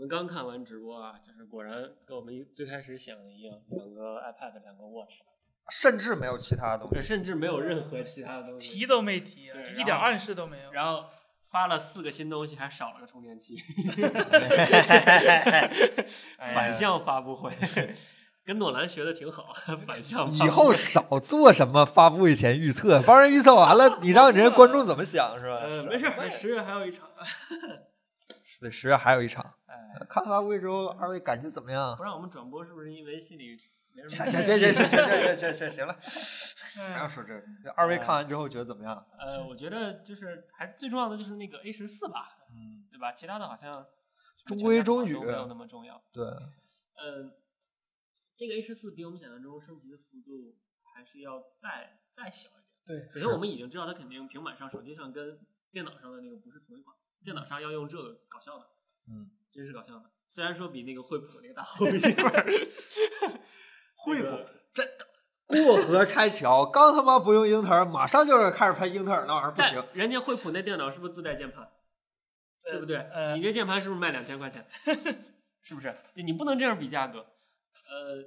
们刚看完直播啊，就是果然跟我们一最开始想的一样，两个 iPad，两个 Watch，甚至没有其他东西。甚至没有任何其他的东西。提都没提一点暗示都没有。然后发了四个新东西，还少了个充电器。反向发布会，跟诺兰学的挺好，反向发布会。以后少做什么发布会前预测，帮人预测完了，你让人家观众怎么想是吧？呃，没事儿，十月还有一场。对，十月还有一场。哎，看发布会之后，二位感觉怎么样不？让我们转播，是不是因为心里没什行么？行行行行行行行行行了，不要哎说这个。二位看完之后觉得怎么样？呃，我觉得就是还最重要的就是那个 A 十四吧，嗯，对吧？其他的好像中规中矩没有那么重要。对，嗯，这个 A 十四比我们想象中升级的幅度还是要再再小一点。对，首先我们已经知道它肯定平板上、手机上跟电脑上的那个不是同一款，电脑上要用这个搞笑的，嗯，真是搞笑的。虽然说比那个惠普那个大厚一点儿，惠普真的过河拆桥，刚他妈不用英特尔，马上就是开始拍英特尔那玩意儿，不行。人家惠普那电脑是不是自带键盘？对不对？呃你那键盘是不是卖两千块钱？是不是？就你不能这样比价格。呃，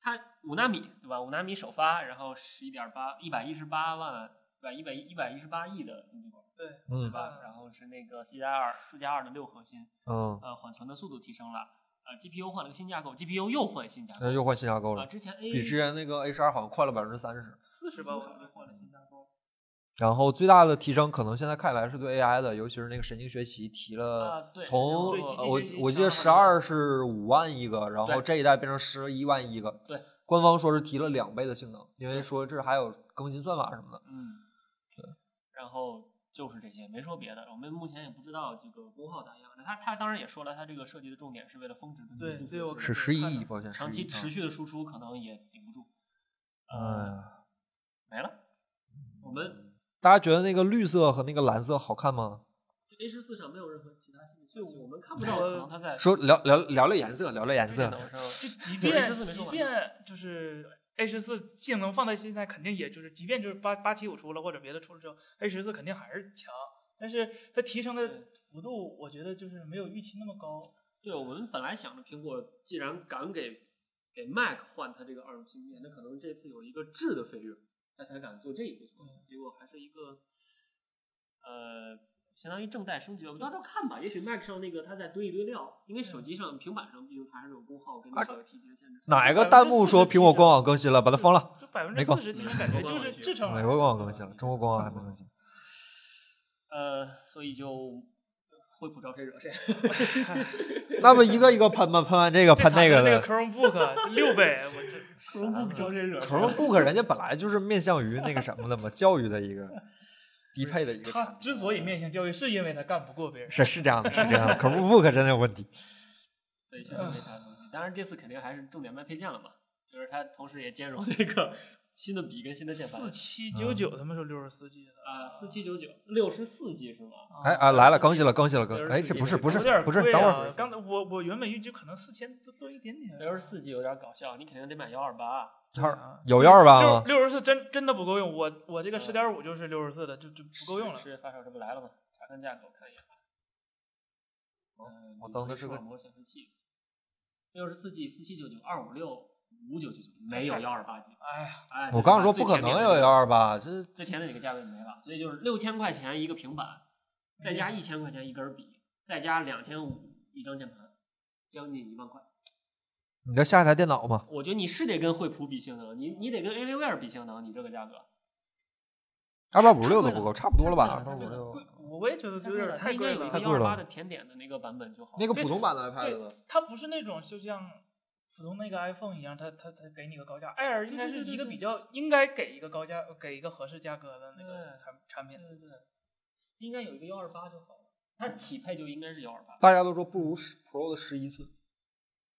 它五纳米对吧？五纳米首发，然后十一点八，一百一十八万，对吧？一百一百一十八亿的晶片，对嗯吧？然后是那个 C 加二四加二的六核心，嗯，呃，缓存的速度提升了，呃，GPU 换了个新架构，GPU 又换新架构那，又换新架构啊，了，之前 A 比之前那个 A 十二好像快了百分之三十。四十吧，我没换了新架构。然后最大的提升可能现在看来是对 AI 的，尤其是那个神经学习提啊了，从我我记得十二是五万亿个，然后这一代变成十一万亿个。对，官方说是提了两倍的性能，因为说这还有更新算法什么的。嗯，对。然后就是这些，没说别的。我们目前也不知道这个功耗咋样。那他他当然也说了，他这个设计的重点是为了峰值跟对度对我是十一亿，抱歉，长期持续的输出可能也顶不住。哎呃，呀，没了。我们大家觉得那个绿色和那个蓝色好看吗？A 十四上没有任何其他信息，所以，我们看不到，可能它在说聊聊聊聊颜色，聊聊颜色。电脑上。就即便 A14 没说即便就是 A 十四性能放在现在，肯定也就是，即便就是八八七五出了或者别的出了之后，A 十四肯定还是强，但是它提升的幅度，我觉得就是没有预期那么高。对，我们本来想着苹果既然敢给给 Mac 换它这个二芯片，那可能这次有一个质的飞跃，它才敢做这一步操作。结果还是一个呃，相当于正代升级吧。我们到时候看吧，也许 Mac 上那个它再堆一堆料，因为手机上、平板上毕竟还是有功耗跟那个体积的限制。哪一个弹幕说苹果官网更新了，把它封了？就百分之四十提升，感觉就是制成了。美国官网更新了，中国官网还没更新。呃，所以就惠普招谁惹谁。那不一个一个喷吗？喷完这个喷那个的那个。Chromebook 六倍，我这 Chromebook 招谁惹 Chromebook 人家本来就是面向于那个什么的嘛，教育的一个低配的一个他产品。之所以面向教育，是因为他干不过别人。是是这样的，是这样的。Chromebook 真的有问题。所以确实没啥东西。当然这次肯定还是重点卖配件了嘛，就是它同时也兼容那个新的笔跟新的键盘四。七九九，他们说六十四 G 的，啊，四七九九，六十四 G 是吗？哎啊，来了，更新了，更新了，更。哎，这不是不是不是，等会儿。啊刚才我我原本预计可能四千多多一点点。六十四 G 有点搞笑，你肯定得买幺二八。这儿有幺二八六吗？六十四真真的不够用，我我这个十点五就是六十四的，就就不够用了。十月发售这不来了吗？查看价格，我看一眼吧。嗯，我登的是个触摸显示器，六十四 G 四七九九二五六五九九九，没有幺二八 G。哎呀，哎，我刚刚说不可能有幺二八，这最前的几个价位没了，所以就是六千块钱一个平板，再加一千块钱一根笔，再加两千五一张键盘，将近一万块。你这下一台电脑吗？我觉得你是得跟惠普比性能，你你得跟 Alienware 比性能，你这个价格。二八五十六都不够，差不多了吧？二太贵了八五六，我我也觉得有点它太贵了应该有一个。太贵了幺二八的甜点的那个版本就好。那个普通版的 iPad 呢？，它不是那种就像普通那个 iPhone 一样，它它它给你个高价，Air 应该是一个比较应该给一个高价，给一个合适价格的那个产产品。对对对，应该有一个幺二八就好了。它起配就应该是幺二八。大家都说不如十 Pro 的十一寸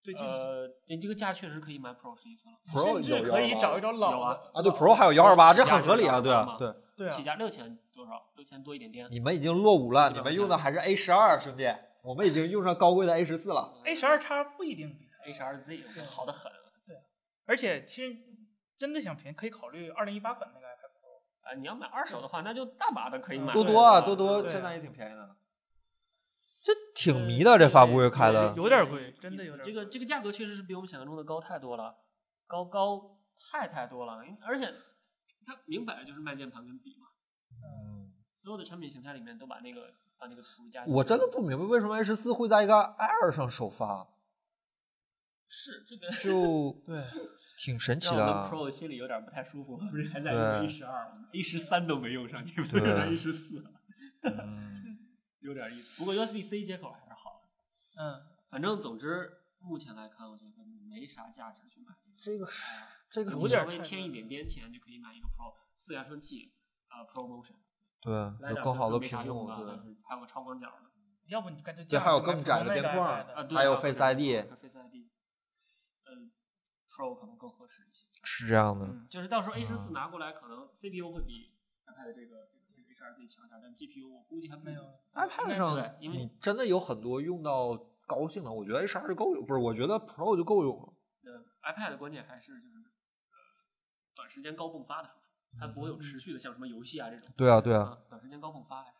对，就呃，这这个价确实可以买 Pro 十一寸了，，Pro 有甚至可以128找一找有老啊的啊，对 Pro 还有幺二八，这很合理啊，对啊，对。对啊起，价六千多少？六千多一点点。你们已经落伍了，你们用的还是 A 十二，兄弟，我们已经用上高贵的 A 十四了。A 十二叉不一定比它 H R Z 好的很而且其实真的想便宜，可以考虑二零一八款那个 iPad Pro。啊！你要买二手的话，那就大把的可以买。多多啊，多多对现在也挺便宜的。这挺迷的，这发布会开的。有点贵，真的有点这个这个价格确实是比我们想象中的高太多了，高高太太多了，因而且它明摆着就是卖键盘跟笔嘛，嗯，所有的产品形态里面都把那个把那个图加进去。我真的不明白为什么 A 十四会在一个 Air 上首发，是这个就 对，挺神奇的。啊 Pro 心里有点不太舒服，不是还在对。用 A 十二，A 十三都没用上，你们对。用 A 十四，嗯，有点意思。不过 USB C 接口还是好的，嗯，反正总之目前来看，我觉得没啥价值去买这个是这个有你点太稍微添一点点钱就可以买一个 Pro 四扬声器，呃，Pro Motion，对有更好的没啥屏幕，对还有个超广角的，要不你干脆对还有更窄的边框啊，对还有啊 Face ID Face ID，嗯，Pro 可能更合适一些。是这样的。嗯，就是到时候 A 十四啊拿过来，可能 CPU 会比 iPad 这个这个 H 2 Z 强点，但 GPU 我估计还没有 iPad 对上因为你真的有很多用到高性能，我觉得 H 2就够用，不是？我觉得 Pro 就够用了。呃 iPad 的关键还是就是呃短时间高迸发的输出，它不会有持续的像什么游戏啊这种。对啊，对啊，啊，短时间高迸发还是，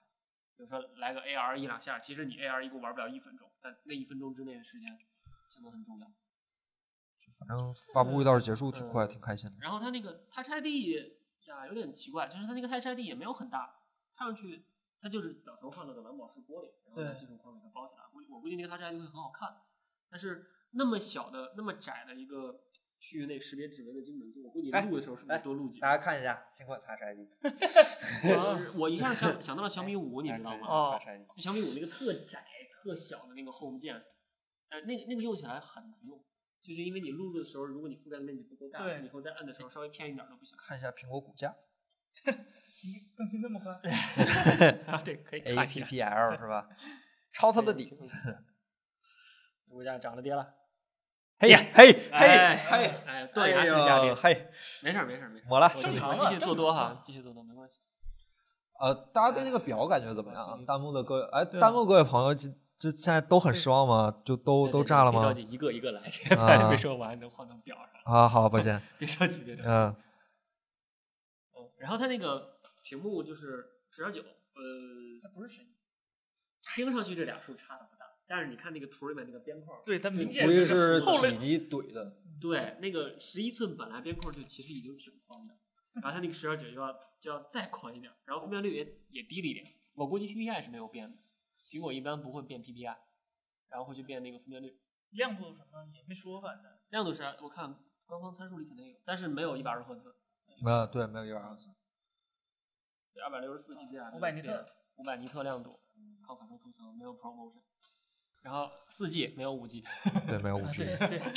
比如说来个 AR 一两下，其实你 AR 一共玩不了一分钟，但那一分钟之内的时间相当很重要。反正发布会倒是结束挺嗯快，挺开心的。然后它那个 Touch ID 呀有点奇怪，就是它那个 Touch ID 也没有很大，看上去它就是表层换了个蓝宝石玻璃，然后用金属框给它包起来。估计我估计那个 Touch ID 会很好看，但是那么小的、那么窄的一个区域内识别指纹的精准度，我估计哎录的时候是不是多录几大家看一下新款 Touch ID，就是我一下想想到了小米五，你知道吗？哦就小米五那个特窄、特小的那个 Home 键，呃，那个那个用起来很难用，就是因为你录入的时候，如果你覆盖的面积不够大，对以后再按的时候稍微偏一点都不行。看一下苹果股价你 更新这么快？啊，对，可以，A 看一 P 下。P L 是吧？抄他的底。物价涨了跌了，嘿呀嘿嘿哎嘿，哎，断崖式下跌，嘿，没事儿没事儿没事儿，抹了我继续正常继续做多哈，继续做多没关系。呃，大家对那个表感觉怎么样？弹幕的各位，哎，弹幕各位朋友，这这现在都很失望吗？就都都炸了吗？别着急，一个一个来，这没说完，能换到表上。啊，好，抱歉，别着急，别着急。嗯，嗯，然后它那个屏幕就是十点九，呃，它不是神，听上去这俩数差的不大，但是你看那个图里面那个边框，对，它明显估计是体积怼的，对，那个十一寸本来边框就其实已经挺宽的，然后它那个十点九就要就要再宽一点，然后分辨率也也低了一点。我估计 PPI 是没有变的，苹果一般不会变 PPI，然后会去变那个分辨率。亮度什么也没说，反正亮度是我看官方参数里肯定有，但是没有一百二十赫兹，啊，对，没有一百二十四，对，二百六十四 PPI，500 尼特，五百尼特亮度，抗反射涂层，没有 ProMotion，然后四 G 没有五 G，对，没有五啊 G，对。对，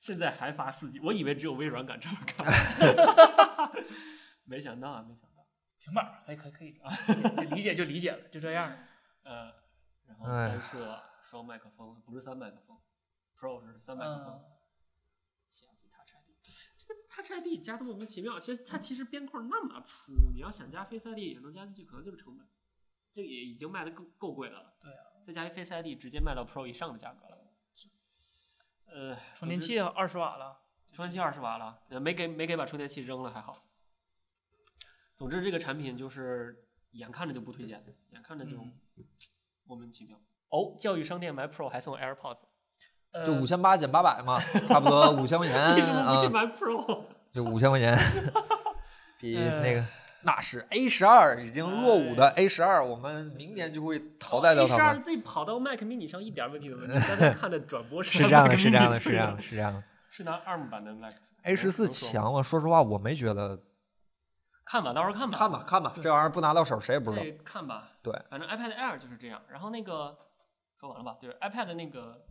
现在还发四 G，我以为只有微软敢这么干，没想到啊，没想到，平板儿可以可以可以啊，理解就理解了，就这样。呃，然后哎单摄双麦克风，不是三麦克风，Pro 是三麦克风嗯，，下级 Touch ID，这个 Touch ID 加的莫名其妙，其实它其实边框那么粗，你要想加 Face ID 也能加进去，可能就是成本，这也已经卖的够够贵的了。对啊，再加一 Face ID，直接卖到 Pro 以上的价格了。呃，充电器二十瓦了，充电器二十瓦了，呃没给没给把充电器扔了还好。总之这个产品就是眼看着就不推荐，眼看着就嗯莫名其妙。哦，教育商店买 Pro 还送 AirPods，呃就五千八减八百嘛，差不多五千块钱 为什么不去啊，买 Pro？就五千块钱，比呃那个那是 A 十二已经落伍的 A 十二，我们明年就会淘汰掉 A 它十二们。Z 跑到 Mac mini 上一点问题都没有。刚才看的转播是是这样的，是这样的，是这样的，是这样的。是拿 ARM 版的 Mac。A 十四强吗？说实话，我没觉得。看吧，到时候看吧。看吧，看吧，这玩意儿不拿到手，谁也不知道。这看吧。对，反正 iPad Air 就是这样。然后那个说完了吧？就是 iPad 那个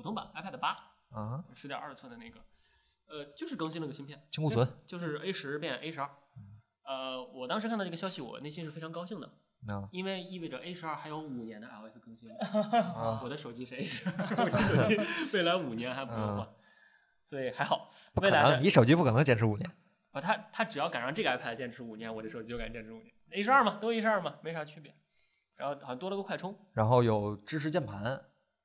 普通版 iPad 八，啊，十点二寸的那个，呃，就是更新了个芯片，清库存就，是 A 十变 A 十二。呃，我当时看到这个消息，我内心是非常高兴的，啊因为意味着 A 十二还有五年的 iOS 更新。啊，我的手机是 A 十二，我的手机 未来五年还不用换，所以还好。不可能，未来的你手机不可能坚持五年。啊，它它只要敢让这个 iPad 坚持五年，我这手机就敢坚持五年。A 十二嘛，都 A 十二嘛，没啥区别。然后好像多了个快充，然后有支持键盘，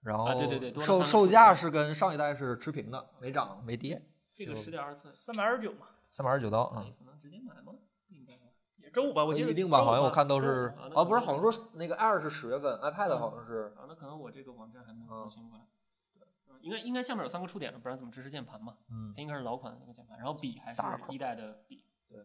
然后啊对对对售售价是跟上一代是持平的，没涨没跌，这个就十点二寸，三百二十九嘛，三百二十九刀啊能直接买吗？不应该吧？也周五吧，我记得预定吧，好像我看都是啊不是，好像说那个 Air 是十月份，iPad 嗯好像是啊，那可能我这个网站还没更新过来。对应该应该下面有三个触点的，不然怎么支持键盘嘛？嗯它应该是老款的那个键盘，然后笔还是一代的笔，对，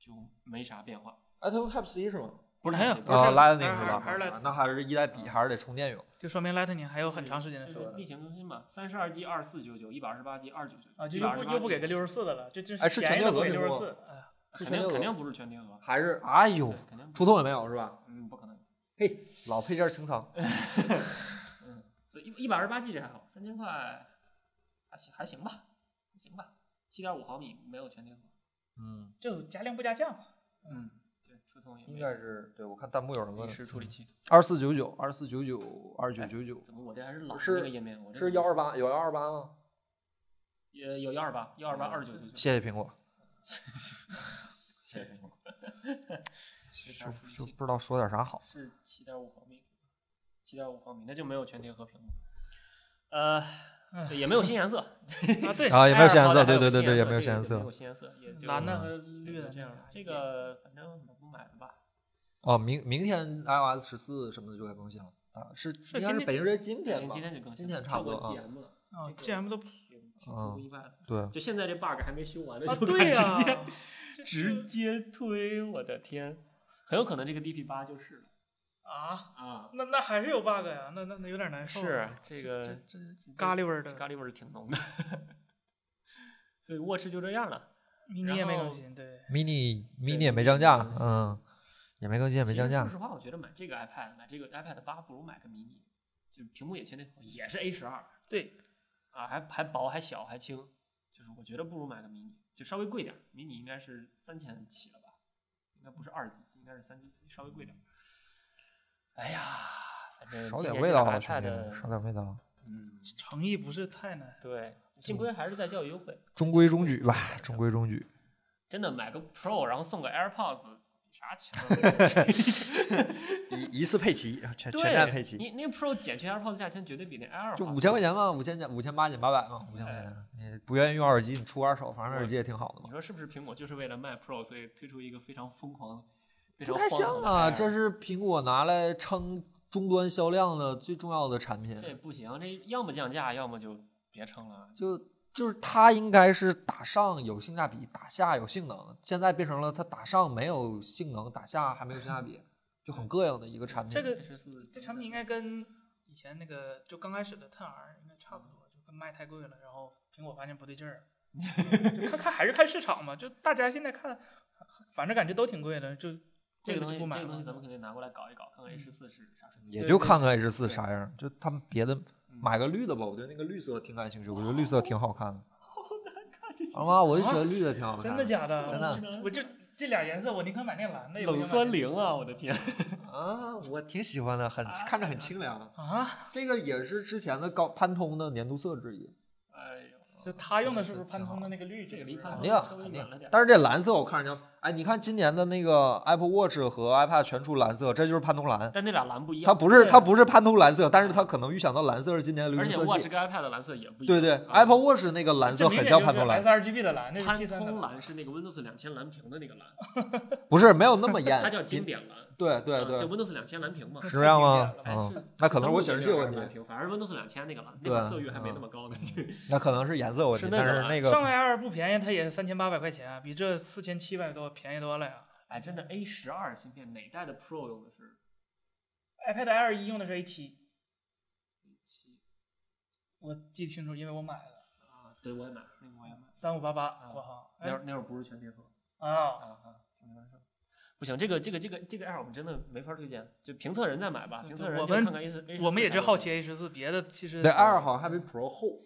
就没啥变化。哎，它用 Type C 是吗？不是没有 Type C，不是啊，Lightning 是吧？那还是一代笔，还是得充电用。就说明 Lightning 还有很长时间的就寿命是例行更新嘛，三十二 G 二四九九，一百二十八 G 二九九啊，就又不又不给个六十四的了，这这哎是全便宜的不哎呀，是全肯定肯定不是全贴合，还是哎呦对，肯定触动也没有是吧？嗯不可能。嘿，老配件清仓。嗯，所以一一百二十八 G 这还好，三千块还行还行吧，还行吧，七点五毫米没有全贴合。嗯，就加量不加价嘛。嗯，应该是对我看弹幕有人问历史处理器。二四九九、二四九九、二九九九，怎么我这还是老的是那个页面？我这是幺二八有幺二八吗？也有幺二八，幺二八二九九九。谢谢苹果，谢谢苹果。就就不知道说点啥好。是七点五毫米，七点五毫米，那就没有全贴合屏幕。呃，对也没有新颜色，啊，对，啊，也没有新颜色，对对对对，也也没有新颜没有色。新颜色，也就蓝的嗯和绿的这样样。这个反正买不买了吧？哦，明明天 iOS 十四什么的就该更新了啊，是应该是北京时间今天吧今？天就更新今天差不多啊 TM 了。啊，GM 都挺出乎意外的。对，就现在这 bug 还没修完呢，啊，就直接直接推，我的天，很有可能这个 DP 八就是了啊，啊。那那还是有 bug 呀，那那那有点难受啊。是这个这这咖喱味儿的咖喱味儿挺浓的，所以 Watch 就这样了。mini 也没更新，对，mini mini 也没降价嗯，也没更新，也没降价说。实话，我觉得买这个 iPad，买这个 iPad 八不如买个 mini，就屏幕也全贴合，也是 A 十二对，啊，还还薄还小还轻，就是我觉得不如买个 mini，就稍微贵点儿，mini 应该是三千起了吧，应该不是二 G，应该是三 G，稍微贵点儿。哎呀，反正少点味道好，兄 iPad 弟，少点味道。嗯，诚意不是太难。对，幸亏还是在教育优惠。中规中矩吧，中规中矩。真的买个 Pro，然后送个 AirPods，比啥钱？一一次配齐，全对，全站配齐，你那个 Pro 减去 AirPods 价钱绝对比那 Air 就划五千块钱嘛，五千减五千八减八百嘛，五千块钱。你不愿意用耳机，你出二手，反正耳机也挺好的嘛。你说是不是苹果就是为了卖 Pro，所以推出一个非常疯狂、非不太像啊，这是苹果拿来撑终端销量的最重要的产品。这不行，这要么降价，要么就别撑了。就就是它应该是打上有性价比，打下有性能，现在变成了它打上没有性能，打下还没有性价比，就很膈应的一个产品。这个这产品应该跟以前那个就刚开始的 Ten R 应该差不多，就跟卖太贵了，然后苹果发现不对劲儿，就看看还是看市场嘛，就大家现在看，反正感觉都挺贵的，就这个东西，不买这个东西咱。们肯定拿过来搞一搞，看看 A 十四是啥水平。也就看看 H 四对啥样，就他们别的买个绿的吧，我对那个绿色挺感兴趣，我觉得绿色挺好看的。好难看，这啊？我就觉得绿的挺好看。真的假的？真的我就这俩颜色，我宁可买那蓝的。冷酸灵啊！我的天，啊，我挺喜欢的，很看着很清凉。啊！这个也是之前的高潘通的年度色之一，就他用的是不是潘通的那个绿？这个离潘肯定啊肯定。但是这蓝色我看着就，哎，你看今年的那个 Apple Watch 和 iPad 全出蓝色，这就是潘通蓝。但那俩蓝不一样，它不是对它不是潘通蓝色，但是它可能预想到蓝色是今年的流而且行色 Watch 系。跟 iPad 的蓝色也不一样。对对啊，Apple Watch 那个蓝色很像潘通蓝，S R G B 的蓝，潘通蓝是那个 Windows 两千蓝屏的那个蓝，不是没有那么艳。它叫经典蓝。对对对就对，Windows 两千蓝屏嘛。是这样吗？那可能是我显示器有问题，蓝屏，反而是 Windows 两千那个蓝，那个色域还没那么高呢。那可能是颜色问题，但是那个上来 Air 不便宜，它也三千八百块钱，啊比这四千七百多便宜多了呀。哎，真的 A 十二芯片哪代的 Pro 用的是 iPad Air 一用的是 A 七，A 七我记清楚，因为我买了啊？对，我也买，那个我也买。三五八八啊国行。哎那会儿那会儿不是全贴合啊，啊啊，挺难受。不行，这个这个这个这个 Air 我们真的没法推荐，就评测人再买吧，评测人对我们就看看 A 4 A 我们也是是好奇 A 十四，别的其实那 Air 好像还比 Pro 厚，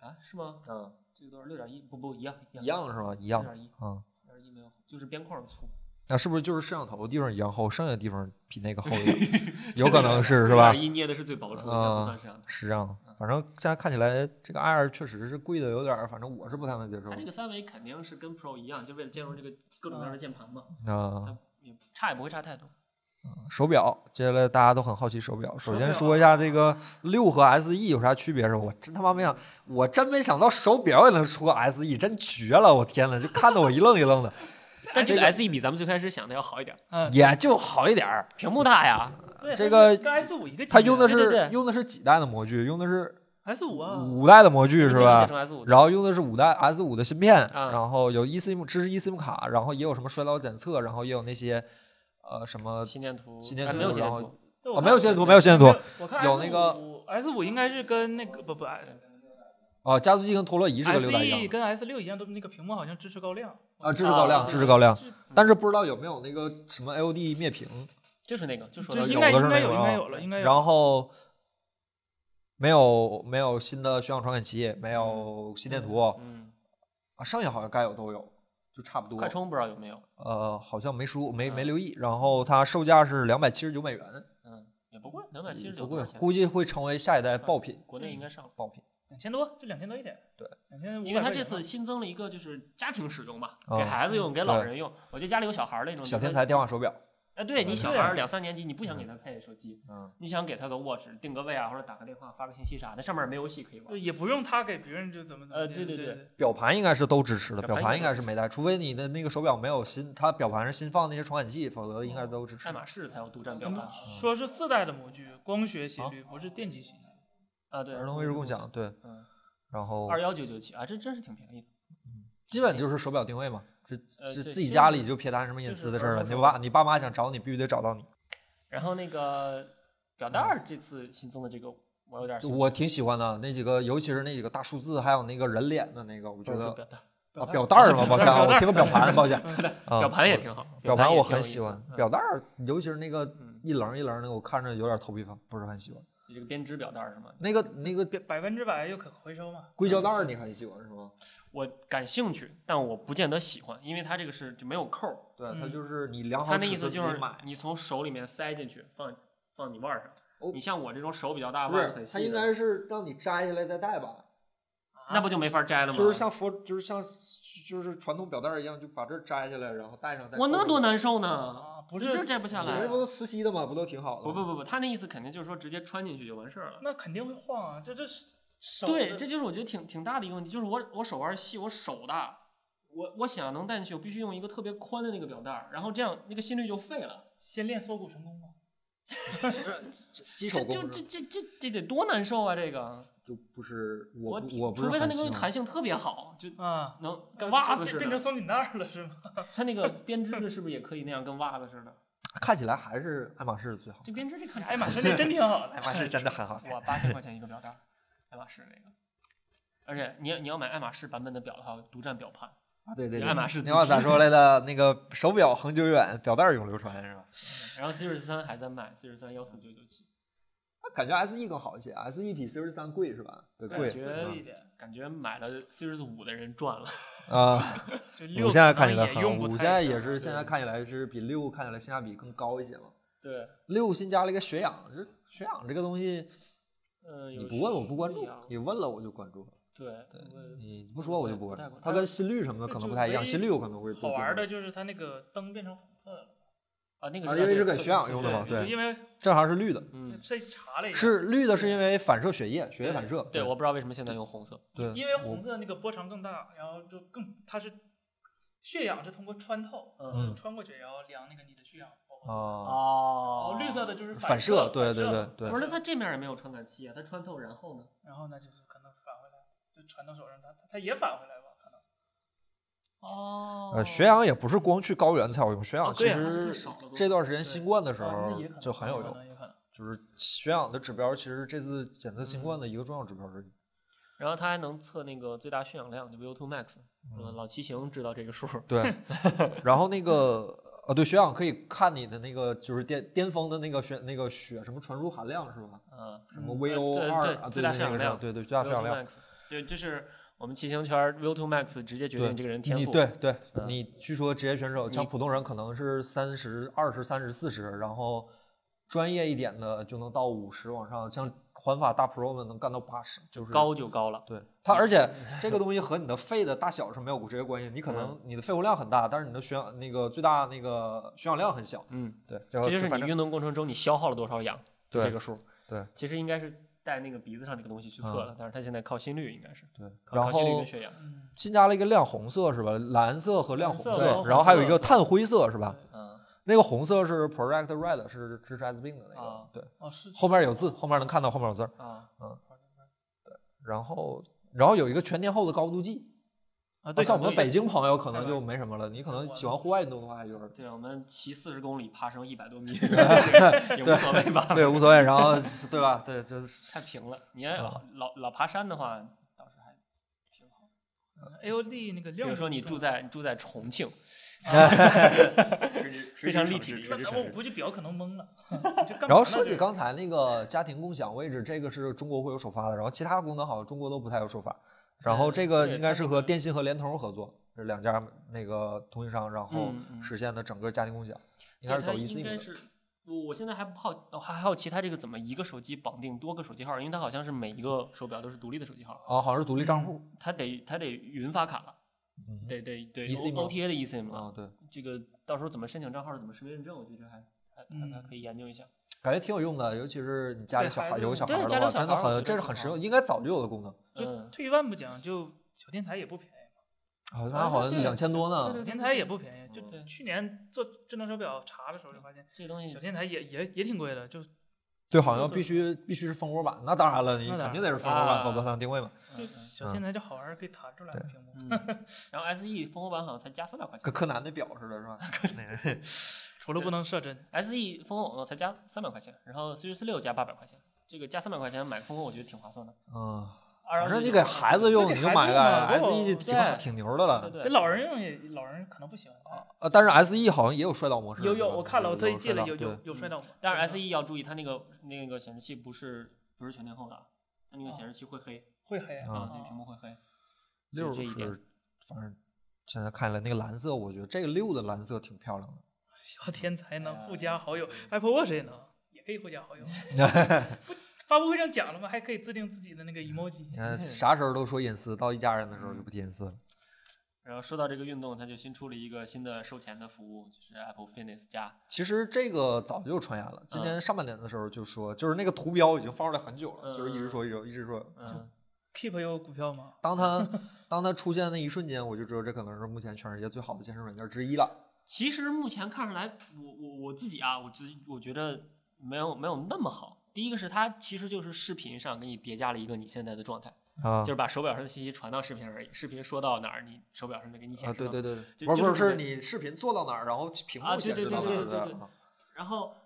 啊？是吗？嗯，这个多少？六点一？不不一样一样是吗？一样，六点一，嗯，六点一没有，就是边框粗，那是不是就是摄像头的地方一样厚，剩下的地方比那个厚一点？有可能是是吧？一捏的是最薄处的，啊那不算摄像头。是这样，反正现在看起来这个 Air 确实是贵的有点儿，反正我是不太能接受它这个三维肯定是跟 Pro 一样，就为了兼容这个各种各样的键盘嘛，啊。差也不会差太多。手表，接下来大家都很好奇手表。首先说一下这个六和 SE 有啥区别是吧？我真他妈没想，我真没想到手表也能出个 SE，真绝了！我天呐，就看得我一愣一愣的。但这个个 SE 比咱们最开始想的要好一点，嗯，也就好一点儿。屏幕大呀，对这个跟 S 五一个，它用的是用的是几代的模具？用的是 S 五啊，五代的模具是吧？然后用的是五代 S 五的芯片，啊然后有 eSIM 支持 eSIM 卡，然后也有什么衰老检测，然后也有那些呃什么心电图，心电哎没有图然后没有线图没有线图，我看有那个 S 五应该是跟那个不不 S 啊加速器跟陀螺仪是个六代一样跟 S 六一样，都那个屏幕好像支持高亮，啊，支持高亮，啊支持高亮，但是不知道有没有那个什么 LD 灭屏，就是那个，就说就到有的是应该有应该有了，应该有。然后没有没有新的血氧传感器，没有心电图嗯，啊，剩下好像该有都有，就差不多快。充不知道有没有，呃，好像没输没没嗯留意。然后它售价是两百七十九美元，嗯，也不贵，两百七十不贵九多少，钱？估计会成为下一代爆品。国内应该上，爆品两千多，就两千多一点。对，两千。因为它这次新增了一个就是家庭使用嘛，啊给孩子用，给老人用。我觉得家里有小孩儿那种，小天才电话手表，哎，对你小孩儿两三年级，你不想给他配手机，嗯，你想给他个 watch 定个位啊，或者打个电话发个信息啥的，上面没游戏可以玩对，。也不用他给别人就怎么怎么地。呃对对对表盘应该是都支持的，表盘应该是没带，除非你的那个手表没有新，它表盘是新放那些传感器，否则应该都支持爱。马仕才有独占表盘说是四代的模具，光学斜啊率，不是电机系统。啊，对，儿童位置共享，对，嗯，然后二幺九九起啊，这真是挺便宜的。基本就是手表定位嘛，是呃是自己家里就撇单什么隐私的事儿了。你爸你爸妈想找你，必须得找到你。然后那个表带儿这次新增的这个，我有点我挺喜欢的，那几个，尤其是那几个大数字，还有那个人脸的那个，我觉得表带儿，啊，表带儿嘛，抱歉啊，我听个表盘，抱歉。啊表盘也挺好，表盘我很喜欢，嗯表带儿，尤其是那个嗯一棱一棱的，我看着有点头皮发，不是很喜欢。这个编织表带儿是吗？那个那个百百分之百又可回收吗。硅胶带儿你很喜欢是吗？我感兴趣，但我不见得喜欢，因为它这个是就没有扣儿。对，它嗯就是你量好它那意思就是。你从手里面塞进去，放放你腕儿上。哦你像我这种手比较大，腕儿很细的，应该是让你摘下来再戴吧，那不就没法摘了吗？就是像佛，就是像就是传统表带儿一样，就把这儿摘下来，然后戴上再扣我那多难受呢，啊，不是这摘不下来你这。不都磁吸的吗？不都挺好的吗？不不不不，他那意思肯定就是说直接穿进去就完事儿了。那肯定会晃啊，这这是手对，这就是我觉得挺挺大的一个问题，就是我我手腕细，我手大，我我想能戴进去，我必须用一个特别宽的那个表带儿，然后这样那个心率就废了。先练缩骨神功嘛。基础这这这这这得多难受啊！这个就不是我我不我不是除非它那个弹性特别好，就啊，能跟袜子似的变成。松紧带儿了是吗？它那个编织的是不是也可以那样跟袜子似的？看起来还是爱马仕最好。这编织这 看起来爱马仕那真挺好的。爱马仕真的很好看。哇，八千块钱一个表带，爱马仕那个。而且你要你要买爱马仕版本的表的话，独占表盘。啊，对对对，爱马仕那话咋说来的？那个手表恒久远，表带永流传是吧？然后 Series 三还在卖，Series 三幺四九九七，感觉 SE 更好一些，SE 比 Series 三贵是吧？对，贵。感觉嗯一点，感觉买了 Series 五的人赚了。啊，就六五现在看起来很，五现在也是现在看起来是比六看起来性价比更高一些嘛。对，六新加了一个血氧，这血氧这个东西嗯，你不问我不关注你问了我就关注了。对对你不说我就不关注。它跟心率什么的可能不太一样，心率有可能会多好玩的就是它那个灯变成。啊，那个因为是给血氧用的嘛对因为正好是绿的，嗯，这查了一下，是绿的，是因为反射血液，血液反射。对，我不知道为什么现在用红色。对，因为红色那个波长更大，然后就更它是血氧是通过穿透，嗯穿过去，然后量那个你的血氧包括。啊，然哦绿色的就是反射，对对对对不是，那它这面也没有传感器啊，它穿透然后呢？然后呢，就是可能返回来，就传到手上，它它它也返回来。哦呃，血氧也不是光去高原才有用，血氧其实这段时间新冠的时啊候就很有用。就是血氧的指标，其实这次检测新嗯冠的一个重要指标之一。然后它还能测那个最大血氧量，就 VO2 max。老骑行知道这个数。对，然后那个呃，对，血氧可以看你的那个就是巅巅峰的那个血那个血什么传输含量是吧？嗯，什么嗯 VO 对二啊，最大血氧量对对，最大血氧量。就就是我们骑行圈 VO2 max 直接决定这个人天赋。你对对，嗯你据说职业选手像普通人可能是三十二十、三十、四十，然后专业一点的就能到五十往上，像环法大 pro 们能干到八十，就是高就高了。对它，而且 这个东西和你的肺的大小是没有直接关系。你可能你的肺活量很大，但是你的血氧那个最大那个血氧量很小。嗯，对，这就是你运动过程中你消耗了多少氧，这个数。对，其实应该是带那个鼻子上那个东西去测的，但是他现在靠心率应该是，对，靠然后靠心率跟血氧。嗯，新加了一个亮红色是吧？蓝色和亮红蓝色色，然后还有一个碳灰色是吧？嗯那个红色是 Project Red，是治艾滋病的那个啊，对，哦是后面有字，后面能看到后面有字儿。啊，然后，然后有一个全天候的高度计，啊，对，像我们北京朋友可能就没什么了，你可能喜欢户外运动的话，就是对，我们骑四十公里，爬升一百多米，也无所谓吧？对无所谓，然后对吧？对，就是 太平了。你要啊老老爬山的话，倒是还挺好。AOD 那个比如说你住在你住在重庆，非非常立体的一那个城市。那我估计表可能懵了。然后说起刚才那个家庭共享位置，这个是中国会有首发的，然后其他功能好像中国都不太有首发。然后这个应该是和电信和联通合作，这两家那个通讯商，然后实现的整个家庭共享，应该是走 eSIM 的。应该是我我现在还不好，还还好奇它这个怎么一个手机绑定多个手机号，因为它好像是每一个手表都是独立的手机号，哦，好像是独立账户。它得它得云发卡了，嗯得得得 eSIM 吗 O T A 的 eSIM 了。啊，对，这个到时候怎么申请账号，怎么实名认证，我觉得还还还可以研究一下。感觉挺有用的，尤其是你家里小孩有个小孩的话，真的很这是很实用，应该早就有的功能。就嗯，退一万步讲，就小天才也不便宜，嘛。啊，它好像两千多呢。小天才也不便宜。就去年做智能手表查的时候就发现，这东西小天才也也也挺贵的，就对，好像必须必须是蜂窝版，那当然了，你肯定得是蜂窝版，啊否则它能定位嘛。小天才这好玩儿，可以弹出两个屏幕。嗯，然后 S E 蜂窝版好像才加四百块钱跟柯南那表似的，是吧？那个除了不能射针，，S E 蜂窝网络才加三百块钱，然后 Series 六加八百块钱，这个加三百块钱买个蜂窝我觉得挺划算的。嗯，反反正你给孩子用，你就买个 S 不 E 挺挺牛的了。对对给老人用也老人可能不喜欢。呃，但是 S E 好像也有摔倒模式。有有，我看了，我特意记了，有有有摔倒模。但是 S E 要注意，它那个那个显示器不是不是全天候的，它那个显示器会黑，会黑啊啊，对，屏幕会黑。六这一点是，反正现在看来那个蓝色，我觉得这个六的蓝色挺漂亮的。小天才能哎互加好友，Apple Watch 也能，也可以互加好友。不，发布会上讲了吗？还可以自定自己的那个 emoji 你。看啥时候都说隐私，到一家人的时候就不提隐私了。然后说到这个运动，它就新出了一个新的售前的服务，就是 Apple Fitness 加。其实这个早就传言了，今嗯年上半年的时候就说，就是那个图标已经放出来很久了，嗯就是一直说一直一直说。嗯，Keep 有股票吗？当它当它出现那一瞬间，我就知道这可能是目前全世界最好的健身软件之一了。其实目前看上来，我我我自己啊，我自己我觉得没有没有那么好。第一个是它其实就是视频上给你叠加了一个你现在的状态，啊就是把手表上的信息传到视频而已。视频说到哪儿，你手表上就给你显啊，示到。对对对，就不是不是，你视频做到哪儿，然后屏啊对幕显示到哪儿对对对对对啊然后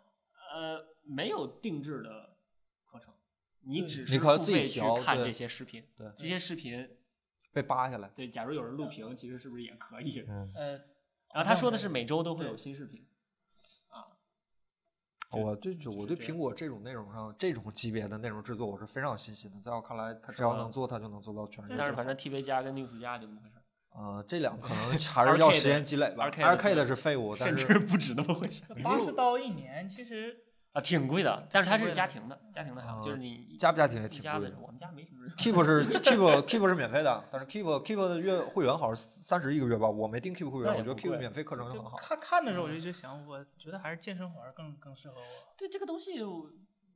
呃，没有定制的课程，你只是你可以自己付费去看这些视频。对这些视频，被扒下来。对，假如有人录屏，其实是不是也可以？嗯，呃，然后他说的是。每周都会有新视频。啊我对就我对苹果这种内容上这种级别的内容制作，我是非常有信心的。在我看来，他只要能做，他就能做到全世界。但是反正 TV 加跟 News 加就那么回事儿，呃，这两个可能 还是要时间积累吧。R K 的是废物，但甚是至不止那么回事儿八十刀一年，其实啊，挺贵的。但是它是家庭的，家庭的还好，就是啊你家不家庭也挺贵的。我们家没什么人。Keep 是 Keep Keep 是免费的，但是 Keep Keep 的月会员好像三十一个月吧，我没订 Keep 会员，我觉得 Keep 免费课程就很好。看看的时候我就一直想，我觉得还是健身环更更适合我。对这个东西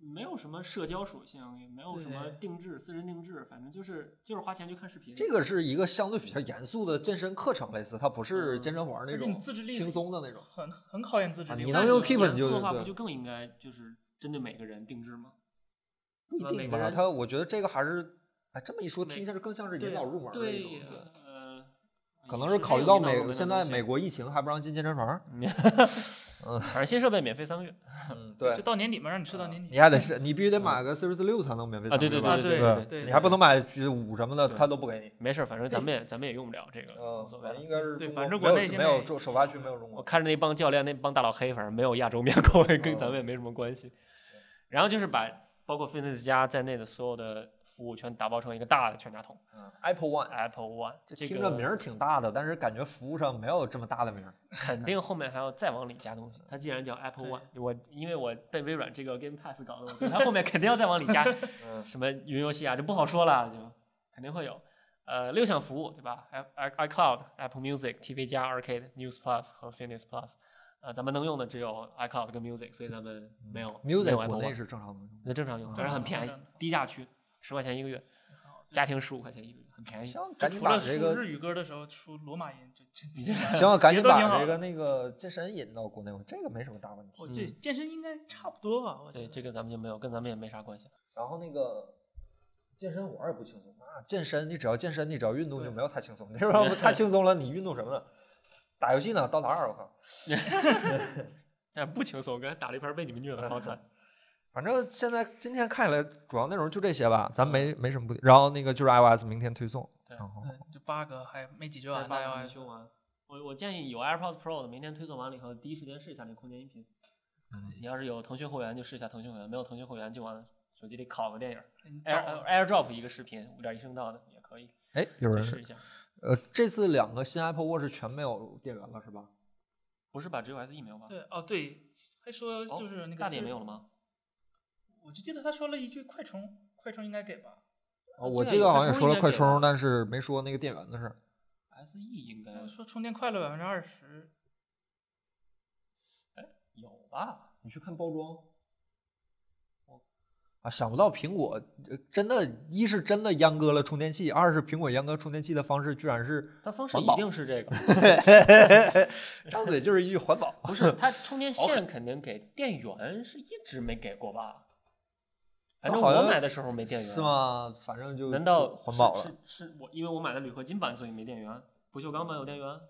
没有什么社交属性，也没有什么定制、私人定制，反正就是就是花钱去看视频。这个是一个相对比较严肃的健身课程，类似，它不是嗯健身房那种轻松的那种。很很考验自制力。啊你能用 Keep 你就肃的话，对不就更应该就是针对每个人定制吗？不一定吧，那每个人它我觉得这个还是，哎，这么一说，听一下更像是对引导入门那种。对对，呃，可能是考虑到美现在美国疫情还不让进健身房 儿。反正新设备免费三个月嗯，对就，到年底嘛，让你吃到年底。你还得是你必须得买个 Series 六才能免费啊对对对对对对你还不能买五什么的，他都不给你。没事儿，反正咱们也咱们也用不了这个，嗯无所，谓。应该是对反正国内没有没有首发区没有中国我。看着那帮教练那帮大老黑，反正没有亚洲面孔，跟嗯咱们也没什么关系。然后就是把包括 Fitness 加在内的所有的服务全打包成一个大的全家桶嗯 Apple One，Apple One，这这个听着名儿挺大的，但是感觉服务上没有这么大的名儿。肯定后面还要再往里加东西。它既然叫 Apple One，我因为我被微软这个 Game Pass 搞的，我觉得它后面肯定要再往里加嗯什么云游戏啊，就不好说了，就肯定会有。呃，六项服务对吧？i i iCloud、Apple Music、TV 加、Arcade、News Plus 和 Fitness Plus。呃，咱们能用的只有 iCloud 跟 Music，所以咱们没有没 Music 有国 Apple 内 One 是正常能用。那正常用，嗯但是很便宜低价区，十块钱一个月，家庭十五块钱一个月，很便宜。行，赶紧把这个日语歌的时候出罗马音，就就你这行，赶紧把这个那个健身引到国内，这个没什么大问题。我这健身应该差不多吧？我觉得这个咱们就没有，跟咱们也没啥关系。然后那个健身我也不轻松啊，健身你只要健身，你只要运动就没有太轻松，你知道不？太轻松了，你运动什么呢？打游戏呢？刀塔二，我靠 但不轻松，刚才打了一盘被你们虐的好惨。反正现在今天看起来主要内容就这些吧，咱没没什么不。然后那个就是 iOS 明天推送，对然后对，这 bug 还没解决完八个没 iOS。修完。我我建议有 AirPods Pro 的，明天推送完了以后，第一时间试一下那个空间音频。嗯你要是有腾讯会员就试一下腾讯会员，没有腾讯会员就往手机里拷个电影，Air AirDrop 一个视频，五点一声道的也可以，哎，有人试一下。呃，这次两个新 Apple Watch 全没有电源了是吧？不是吧？只有 SE 没有吧？对哦对，还说哦就是那个大点没有了吗？我就记得他说了一句快充，快充应该给吧？哦，我记得好像也说了快充，吧但是没说那个电源的事儿。SE 应该说充电快了百分之二十，哎有吧？你去看包装。啊，想不到苹果呃真的，一是真的阉割了充电器，二是苹果阉割充电器的方式居然是它方式一定是这个，张嘴就是一句环保。不是它充电 线肯定给，电源是一直没给过吧？反正我买的时候没电源，是？吗？反正就难道环保了？是是是我因为我买的铝合金版，所以没电源。不锈钢版有电源，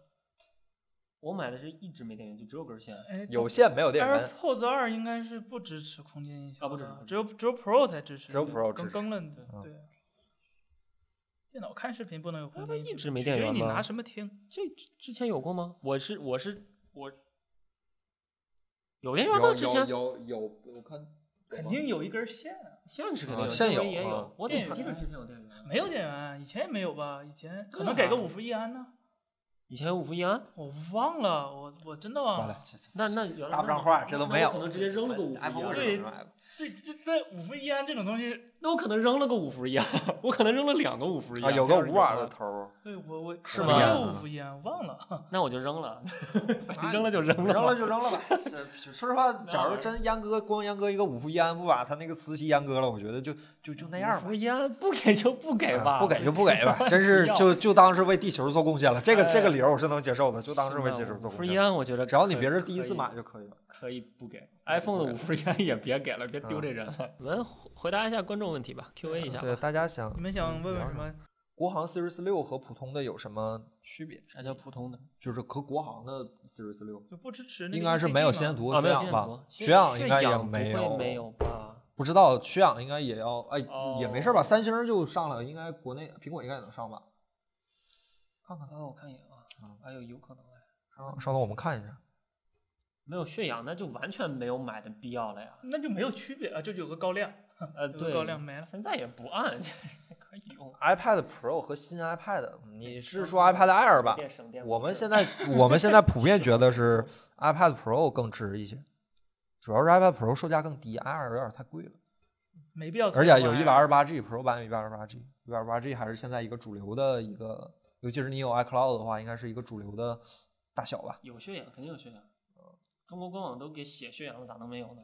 我买的是一直没电源，就只有根线。哎，有线没有电源？AirPods 二应该是不支持空间音响啊不支持只有只有 Pro 才支持，只有 Pro 支持更更了，嗯对。电脑看视频不能有空那间音效，不一直没电源吗拿什么听？这之之前有过吗？我是我是我有电源吗？有有之前有有，我看肯定有一根线啊，线是肯定有，啊线周围有啊也有。我怎么电源不记得之前有电源？没有电源，以前也没有吧？以前可能给个五伏一安呢，以前有五伏一安，我忘了，我我真的忘了。，了这这那那原来搭不上话，这都没有。可能直接扔了个五伏一安对这这那五伏一安这种东西，那我可能扔了个五伏一安，我可能扔了两个五伏一啊，安。有个五瓦的头儿，对我我是吗有五伏一安，我忘了。那我就扔了，扔了就扔了。扔了就扔了吧。说实话，假如真阉割，光阉割一个五伏一安，不把他那个磁吸阉割了，我觉得就就就那样吧五伏。一安不给就不给吧，啊不给就不给吧，真是就就当是为地球做贡献了。这个这个哎理由我是能接受的，就当是为是地球吧五伏一做贡献。安我觉得只要你别人第一次买就可以了。可以不给 iPhone 的五伏一安也别给了，别丢这人了。我们回回答一下观众问题吧，Q&A 一下对，大家想你们想问问什么？国行 Series 六和普通的有什么区别？啥叫普通的？就是和国行的 Series 六就不支持那个应该是没有吗心电图啊，和血氧吧？血氧应该也没有，不会没有吧？不知道血氧应该也要，哎，也没事吧？哦三星就上了，应该国内苹果应该也能上吧？看看，哦，我看一眼啊，哎呦，有可能哎，稍稍等，我们看一下。没有血氧，那就完全没有买的必要了呀。那就没有区别啊，就有个高亮。呃，对，高亮没了现在也不按，可以用。iPad Pro 和新 iPad，你是说 iPad Air 吧？省电我们现在 我们现在普遍觉得是 iPad Pro 更值一些，主要是 iPad Pro 售价更低，Air 有点太贵了，没必要而。且有一百二十八 G Pro 版有一百二十八 G，一百二十八 G 还是现在一个主流的一个，尤其是你有 iCloud 的话，应该是一个主流的大小吧。有血氧，肯定有血氧。中国官网都给写血氧了，咋能没有呢？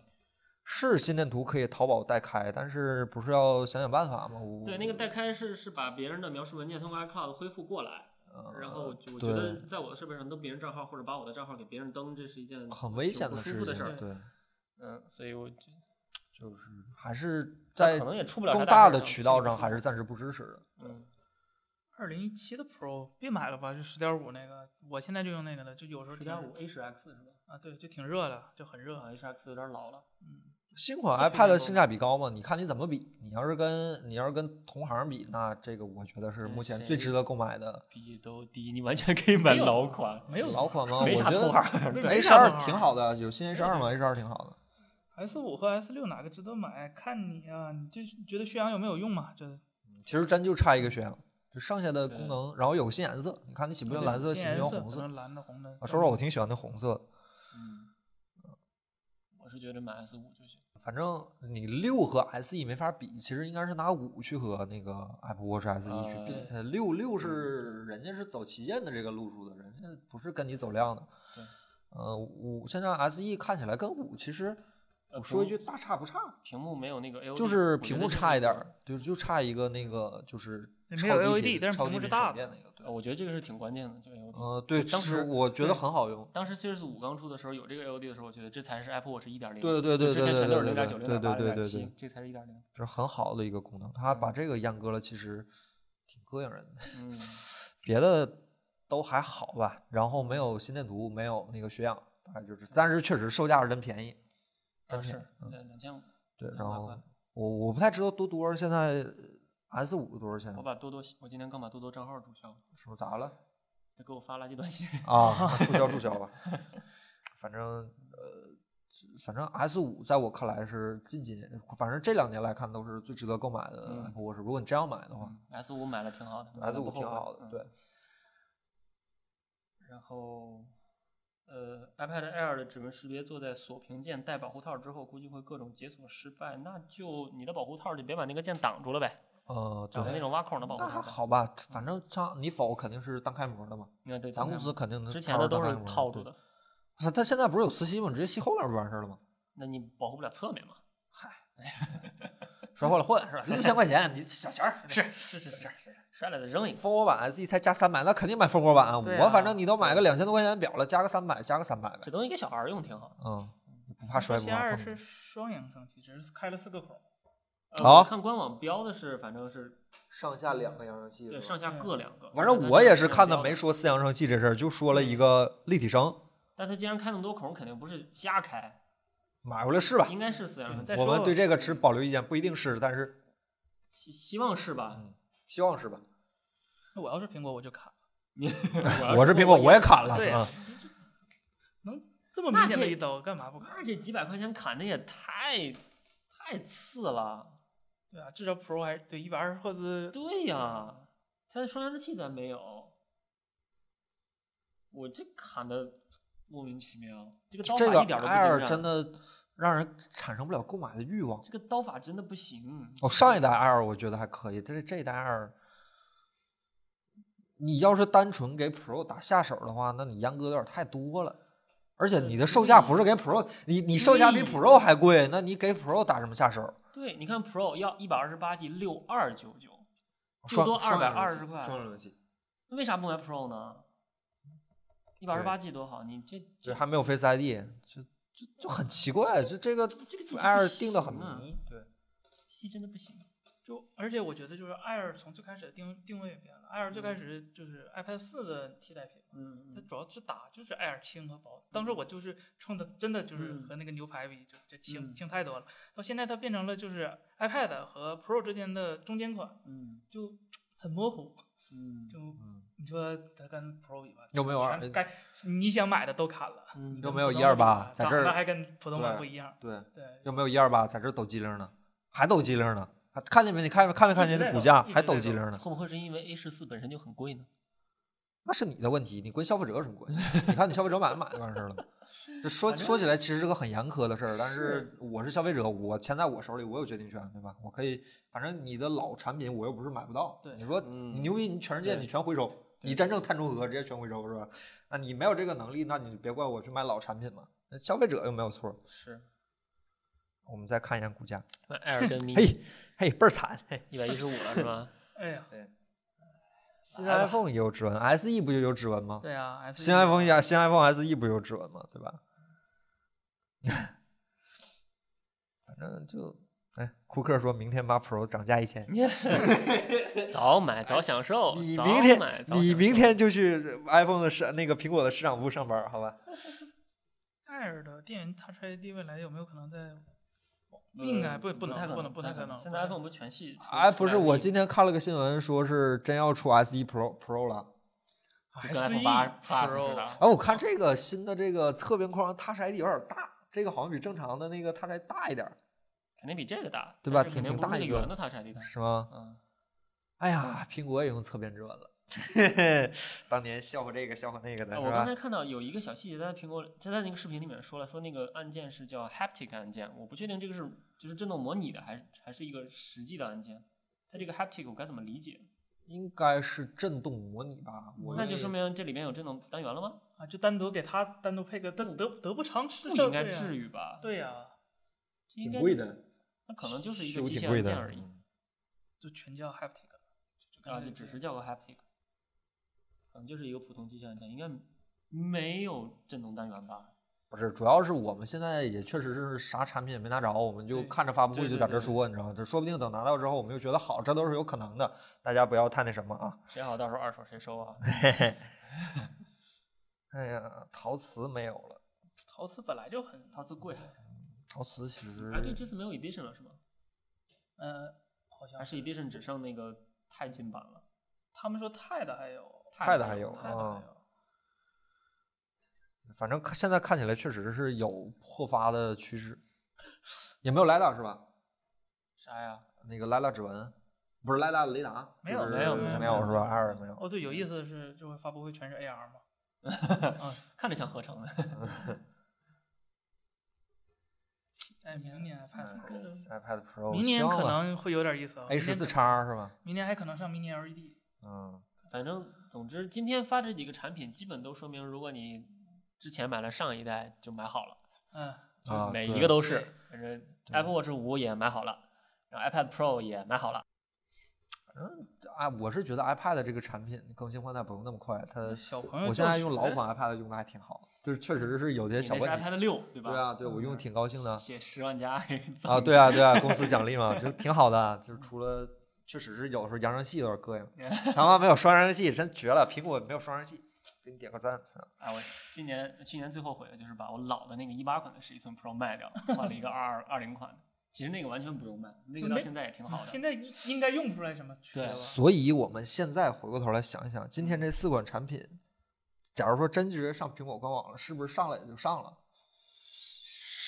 是心电图可以淘宝代开，但是不是要想想办法吗？对，那个代开是是把别人的描述文件通过 iCloud 恢复过来，呃然后就我觉得在我的设备上登别人账号或者把我的账号给别人登，这是一件很危险的事情，舒服的事儿。对，嗯，所以我就就是还是在可能也出不了更大的渠道上还是暂时不支持的。嗯，二零一七的 Pro 别买了吧，就十点五那个，我现在就用那个的，就有时候挺十点五 A 十 X 是吧？啊，对，就挺热的，就很热。啊，H X 有点老了。嗯，新款 iPad 性价比高吗？你看你怎么比？你要是跟你要是跟同行比，那这个我觉得是嗯目前最值得购买的比都低，你完全可以买老款，没有老款吗？我觉得 H 啥二挺好的，有新 H 二吗？H 二挺好的。S 五和 S 六哪个值得买？看你啊，你就觉得血氧有没有用嘛？这其实真就差一个血氧，就剩下的功能，然后有个新颜色，你看你喜不喜欢蓝色，喜不喜欢红色？蓝的、红的。啊，说实话，我挺喜欢那红色的。是觉得买 S 五就行。反正你六和 SE 没法比，其实应该是拿五去和那个 Apple Watch SE 去比六六是人家是走旗舰的这个路数的，人家不是跟你走量的对。呃，五现在 SE 看起来跟五其实，呃我说一句大差不差，屏幕没有那个 LED，就是屏幕差一点儿，就就差一个那个就是对没有 LED 但是屏幕是大我觉得这个是挺关键的，这个 LED。呃，对，当时我觉得很好用。当时 Series 五刚出的时候，有这个 LED 的时候，我觉得这才是 Apple Watch 一点零。对对对对之前全都是对对对零点九、零对点八、对对对零点七对，，这才是一点零。这是很好的一个功能，它把这个阉割了，其实挺膈应人的。嗯，别的都还好吧，然后没有心电图，没有那个血氧，大概就是，但是确实售价是真便宜，真但是便宜嗯两两千五，对，然后我我不太知道多多现在 S 五多少钱我，把多多，我今天刚把多多账号注销了，是不是咋了？他给我发垃圾短信。啊，注销注销吧，反正呃，反正 S 五在我看来是近几年，反正这两年来看都是最值得购买的嗯 Apple Watch。如果你真要买的话 S 五买了挺好的，S 五挺好的，嗯对。然后，呃，iPad Air 的指纹识别做在锁屏键带保护套之后，估计会各种解锁失败。那就你的保护套就别把那个键挡住了呗，呃，对，找个那种挖孔的保护那还。好吧，反正像你否肯定是单开模的嘛，那对，咱公司肯定能之前的都是套住的。的，它它现在不是有磁吸吗？直接吸后面不完事儿了吗？那你保护不了侧面嘛？摔坏了换是吧？六千块钱，你小钱儿 是是是是是，摔了再扔一个。蜂窝版 SE 才加三百，那肯定买蜂窝版啊！我反啊正你都买个两千多块钱表了，加个三百，加个三百呗这。东西给小孩用挺好。嗯，不怕摔不仙二是怕碰。双扬声器，只是开了四个孔。呃好我看官网标的是，反正是上下两个扬声器对上下各两个。反正我也是看的没，说四扬声器这事儿，就说了一个立体声，但他既然开那么多孔，肯定不是瞎开，买回来试吧。应该是四扬声器。我们对这个持保留意见，不一定是，但是希希望是吧？希望是吧？那我要是苹果，我就砍了。我是苹果，我也砍了对能。这么明显的一刀，干嘛不砍？那这几百块钱砍的也太太次了。对啊，至少 Pro 还对一百二十赫兹。对呀，它的双扬声器咱没有，我这砍的莫名其妙。这个刀这个法一点都不 Air 精湛，真的让人产生不了购买的欲望。这个刀法真的不行。哦，上一代 Air 我觉得还可以，但是这一代 Air，你要是单纯给 Pro 打下手的话，那你阉割有点太多了。而且你的售价不是给 Pro，你你售价比 Pro 还贵，那你给 Pro 打什么下手？对，你看 Pro 要一百二十八 G 六二九九，最多双扬声器220块为啥不买 Pro 呢？一百二十八 G 多好，你这这还没有 Face ID，就就就很奇怪，就这个 Air 定的很迷。对，体系真的不行。就而且我觉得就是 Air 从最开始的定定位也变了，Air 最开始就是 iPad 四的替代品嘛，嗯它主要是打就是 Air 轻和薄。当时我就是冲的真的就是嗯和那个牛排比，就这轻嗯轻太多了。到现在它变成了就是 iPad 和 Pro 之间的中间款，嗯就 很模糊。嗯就嗯，你说它跟 Pro 比吧，又没有二该你想买的都砍了。嗯你有没有跟普通的比128吧在这儿还跟普通版不一样。对，对，又没有一二八在这儿抖机灵呢？还抖机灵呢？还看见没？你看没看没看见那股价还抖机灵呢？会不会是因为 A 十四本身就很贵呢？那是你的问题，你跟消费者有什么关系？你看你消费者买不买就完事儿了嘛。这说说起来，其实是个很严苛的事儿，但是我是消费者，我钱在我手里，我有决定权，对吧？我可以，反正你的老产品我又不是买不到。对你说嗯你牛逼，你全世界你全回收，你真正碳中和直接全回收是吧？那你没有这个能力，那你别怪我去买老产品嘛。那消费者又没有错。是，我们再看一下股价，那 Air 跟 mini 嘿，嘿，倍儿惨，嘿。一百一十五了是吧？哎呀，新来吧 iPhone 也有指纹，SE 不就有指纹吗？对啊新 iPhone 呀，新 iPhone SE 不有指纹吗？对吧？反正就，哎，库克说明天把 Pro 涨价一千，早买早享受，早你明天你享受明天就去 iPhone 的市那个苹果的市场部上班，好吧？Air 的电源 Touch ID 未来有没有可能在？呃应该不不太可能不能不太可能。现在 iPhone 不是全系出哎，不是，我今天看了个新闻，说是真要出 SE Pro Pro 了。就跟 iPhone SE 八 Pro 的。哎，我看这个新的这个侧边框 Touch ID 有点大，这个好像比正常的那个 Touch ID 大一点，肯定比这个大，对吧肯挺挺大一个定不是那个圆的 Touch ID 大。是吗？嗯，哎呀，苹果也用侧边指纹了，当年笑话这个笑话那个的，啊我刚才看到有一个小细节，在苹果他在那个视频里面说了，说那个按键是叫 haptic 按键，我不确定这个是就是震动模拟的，还是还是一个实际的按键。它这个 haptic 我该怎么理解？应该是震动模拟吧？我那就说明这里面有震动单元了吗？啊，就单独给它单独配个得得得不偿失，不应该至于吧？对呀、应该挺贵，的，那可能就是一个机械按键而已。就全叫 haptic，就啊，就只是叫个 haptic，可能就是一个普通机械按键，应该没有震动单元吧？不是，主要是我们现在也确实是啥产品也没拿着，我们就看着发布会就在这说，你知道吗？这说不定等拿到之后，我们又觉得好，这都是有可能的，大家不要太那什么啊。谁好到时候二手谁收啊？哎呀，陶瓷没有了，陶瓷本来就很，陶瓷贵，陶瓷其实哎，对，这次没有 edition 了是吗？呃，好像还是 edition 只剩那个钛金版了？他们说钛的还有，钛的还有啊反正看现在看起来确实是有破发的趋势，也没有 LiDAR 是吧？啥呀？那个 LiDAR 指纹不是 LiDAR 雷达，没有没有没有没有是吧？二没有。哦，对，有意思的是这回发布会全是 AR 嘛，看着像合成的。哎，明年 iPad Pro，iPad Pro，明年可能会有点意思啊 A 明年十四可叉是吧？明年还可能上 Mini LED，嗯，反正总之，今天发这几个产品，基本都说明，如果你之前买了上一代，就买好了，嗯，啊，每一个都是。反正 Apple Watch 五也买好了，然后 iPad Pro 也买好了。啊，我是觉得 iPad 这个产品更新换代不用那么快，它小朋友我现在用老款 iPad 用的还挺好，就是确实是有些小问题。iPad 六对吧？对啊，对我用挺高兴的写十万加 啊，对啊，对啊，公司奖励嘛，就挺好的。就是除了确实是有时候扬声器有点膈应，他妈没有双扬声器真绝了，苹果没有双扬声器，给你点个赞。哎，我今年去年最后悔的就是把我老的那个一八款的十一寸 Pro 卖掉了，换了一个 二二二零款的。其实那个完全不用卖，那个到现在也挺好的。现在应该用不出来什么对吧？所以我们现在回过头来想一想，今天这四款产品，假如说真直接上苹果官网了，是不是上来也就上了？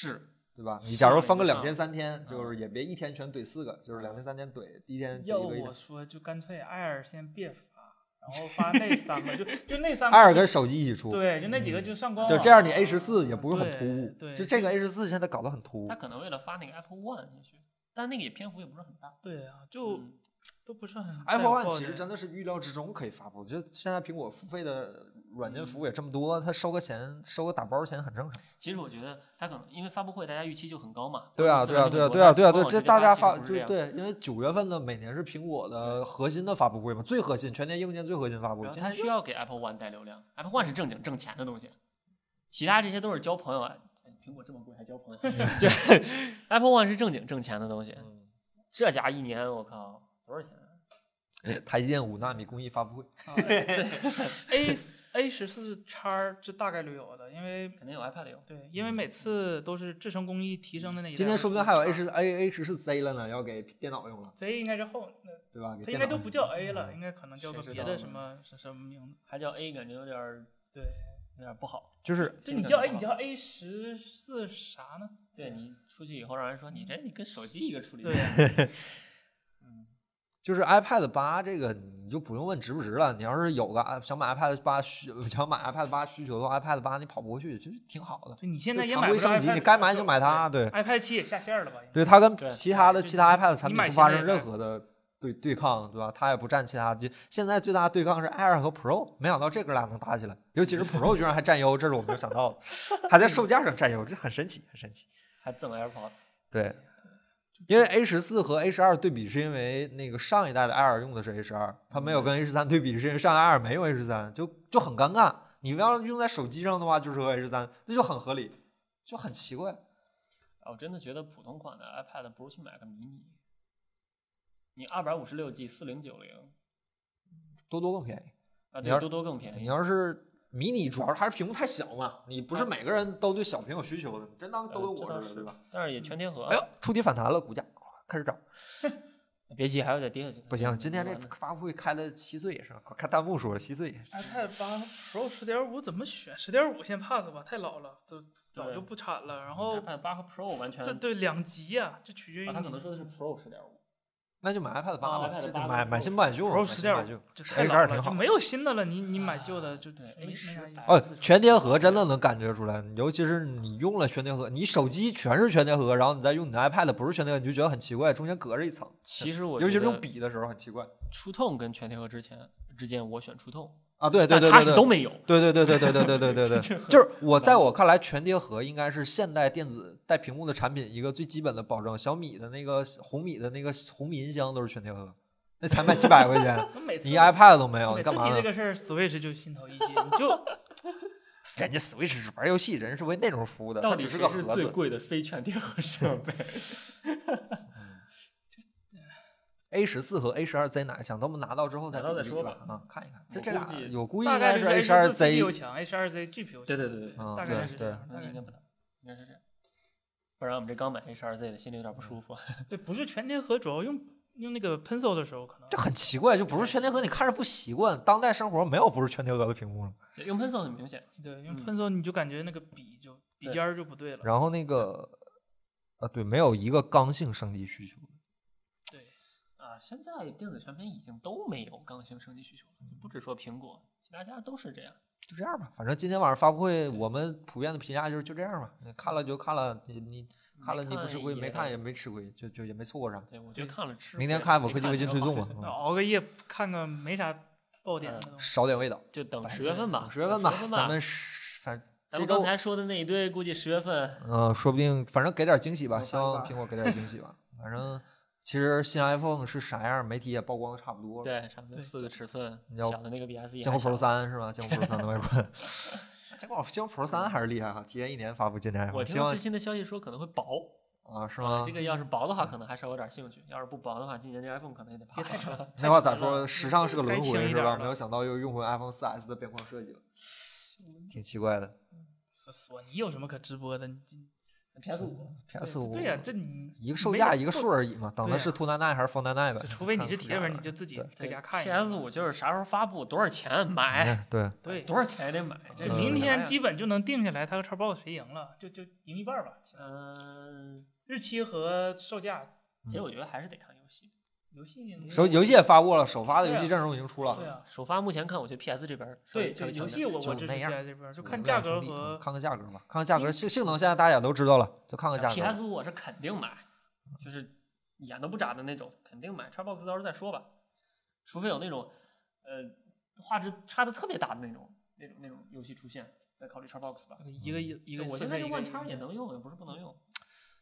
是，对吧？你假如分个两天三天，就是也别一天全怼四个，就是两天三天怼，第一天一个一个。我说，就干脆 Air 先别发，然后发那三个，就 就那三个艾尔跟手机一起出，对，就那几个就上官网，就这样，你 A 十四也不会很突兀。对对就这个 A 十四现在搞得很突兀他。可能为了发那个 Apple One 进去，但那个也篇幅也不是很大。对啊，就嗯都不是很 Apple One 其实真的是预料之中可以发布，就现在苹果付费的软件服务也这么多，它收个钱，收个打包钱很正常。其实我觉得他可能因为发布会大家预期就很高嘛。对啊，对啊，对啊，对啊，对啊，对，这大家发对对，因为九月份的每年是苹果的核心的发布会嘛，最核心，全年硬件最核心发布会。它需要给 Apple One 带流量，Apple One 是正经挣钱的东西，其他这些都是交朋友啊。哎苹果这么贵还交朋友？对，Apple One 是正经挣钱的东西，嗯这家一年我靠多少钱啊？台积电五纳米工艺发布会，啊 A A 十四叉这大概率有的，因为肯定有 iPad 有。对，因为每次都是制程工艺提升的那一代。今天说不定还有 A 十 A A 十四 Z 了呢，要给电脑用了，Z 应该是后，那对吧？它应该都不叫 A 了，应该可能叫个别的什么什什么名字。还叫 A，感觉有点儿对，有点不好。就是就你叫 A，你叫 A 十四啥呢？对你出去以后让人说你这你跟手机一个处理器。就是 iPad 八这个你就不用问值不值了，你要是有个想买 iPad 八需想买 iPad 八需求的话，iPad 八你跑不过去，其实挺好的。就你现在也买不着常规升级，你该买就买它，对。iPad 七也下线了吧？对它跟其他的其他 iPad 产品不发生任何的对对抗，对吧？它也不占其他，就现在最大的对抗是 Air 和 Pro，没想到这哥俩能打起来，尤其是 Pro 居然还占优，这是我没有想到的，还在售价上占优，这很神奇，很神奇。还赠 AirPods。对，因为 A 十四和 A 十二对比，是因为那个上一代的 Air 用的是 A 十二，它没有跟 A 十三对比，是因为上一代 Air 没用 A 十三，就就很尴尬。你要用在手机上的话，就是和 A 十三，那就很合理，就很奇怪。啊我真的觉得普通款的 iPad 不如去买个迷你。你二百五十六 G 四零九零多多更便宜。啊，对，多多更便宜你。要是迷你，主要是还是屏幕太小嘛，你不是啊每个人都对小屏有需求的，你真当都跟我似的，对吧？但是也全贴合。哎呦，触底反弹了，股价开始涨。别急，还要再跌下去。不行，今天这发布会开了稀碎是吧？看弹幕说了稀碎。iPad 八 Pro 十点五怎么选？十点五先 pass 吧，太老了，都早就不产了。然后 iPad 八和 Pro 完全，这对两极呀、这取决于啊，他可能说的是 Pro 十点五，那就买 iPad 八啊了，iPad 这就买买新不买旧嘛，Pro 买新不买旧。就太 A12 老了，挺好就没有新的了，你你买旧的就对没没啥 A10 意思。哦，全贴合真的能感觉出来，尤其是你用了全贴合，你手机全是全贴合，然后你再用你的 iPad 不是全贴合，你就觉得很奇怪，中间隔着一层。其实我尤其是用笔的时候很奇怪。触痛跟全贴合之前之间，我选触痛，啊，对对对对对，是都没有。对对对对对对对对对对，就是我在我看来，全贴合应该是现代电子带屏幕的产品一个最基本的保证。小米的那个红米的那个红米音箱都是全贴合，那才卖几百块钱，你 iPad 都没有，你干嘛呢？提这个事儿，Switch 就心头一紧，你就 人家 Switch 是玩游戏，人是为内容服务的，到它只是个盒子。最贵的非全贴合设备？A 十四和 A 十二 Z 哪个强？等我们拿到之后再拿到比再说吧啊，看一看。这这俩估计我估计大概应该是 A 是十二 A14 Z，CPU 强，A 十二 Z GPU 强。对对对对，嗯，大概对对是这样，大概是那应该不能，应该是这样。不然我们这刚买 A 十二 Z 的，心里有点不舒服。对，不是全贴合，主要用用那个 Pencil 的时候可能这很奇怪，就不是全贴合，你看着不习惯。当代生活没有不是全贴合的屏幕了。对用 Pencil 很明显，对用嗯 Pencil 你就感觉那个笔就笔尖儿就不对了。然后那个，啊，对，没有一个刚性升级需求。现在电子产品已经都没有刚性升级需求了，就不只说苹果，其他家都是这样。就这样吧，反正今天晚上发布会，我们普遍的评价就是就这样吧。你看了就看了，你你看了你不吃亏，没看也没吃亏，就就也没错过啥。对，我觉得看了吃。明天看没否科技微进推送嘛，挺好嗯熬个夜看个没啥爆点的嗯东西。少点味道。就等十月份吧，十月份吧，咱们是反咱们刚才说的那一堆，估计十月份嗯，说不定反正给点惊喜吧，希望苹果给点惊喜吧。反正其实新 iPhone 是啥样，媒体也曝光的差不多了。对，差不多四个尺寸，你要小的那个比 S 一坚果 Pro 三是吧？坚果 Pro 三的外观，坚果坚果 Pro 三还是厉害哈，提前一年发布今年我 iPhone，希望听最新的消息说可能会薄，啊是啊吗？这个要是薄的话，可能还稍有点兴趣；要是不薄的话，今年这 iPhone 可能也得 pass 了。那话咋说？时尚是个轮回是吧？没有想到又用回 iPhone 4 S 的边框设计了，挺奇怪的。索索尼有什么可直播的？PS 五 PS 五对呀，这你一个售价一个数而已嘛，等的是 Two Nine Nine 还是 Four Nine Nine 呗就？除非你是铁粉，你就自己对在家看一下。PS 五就是啥时候发布，多少钱买，哎对，对，多少钱也得买。这明天基基本就能定下来，它和 Xbox 谁赢了，就就赢一半吧。嗯，日期和售价，其实我觉得还是得看游戏。游戏首游戏也发过了，首发的游戏阵容已经出了对。啊，首发目前看，我觉得 PS 这边稍微对对，稍微强点游戏我我支持就那样 PS 这边，就看价格和嗯看看价格吧，看看价格，性性能现在大家也都知道了，就看看价格。PS 五我是肯定买，就是眼都不眨的那种，肯定买。Xbox 到时候再说吧，除非有那种呃画质差的特别大的那种那种那种游戏出现，再考虑 Xbox 吧。一个一一个我 4K 一个现在这万叉也能用，也不是不能用。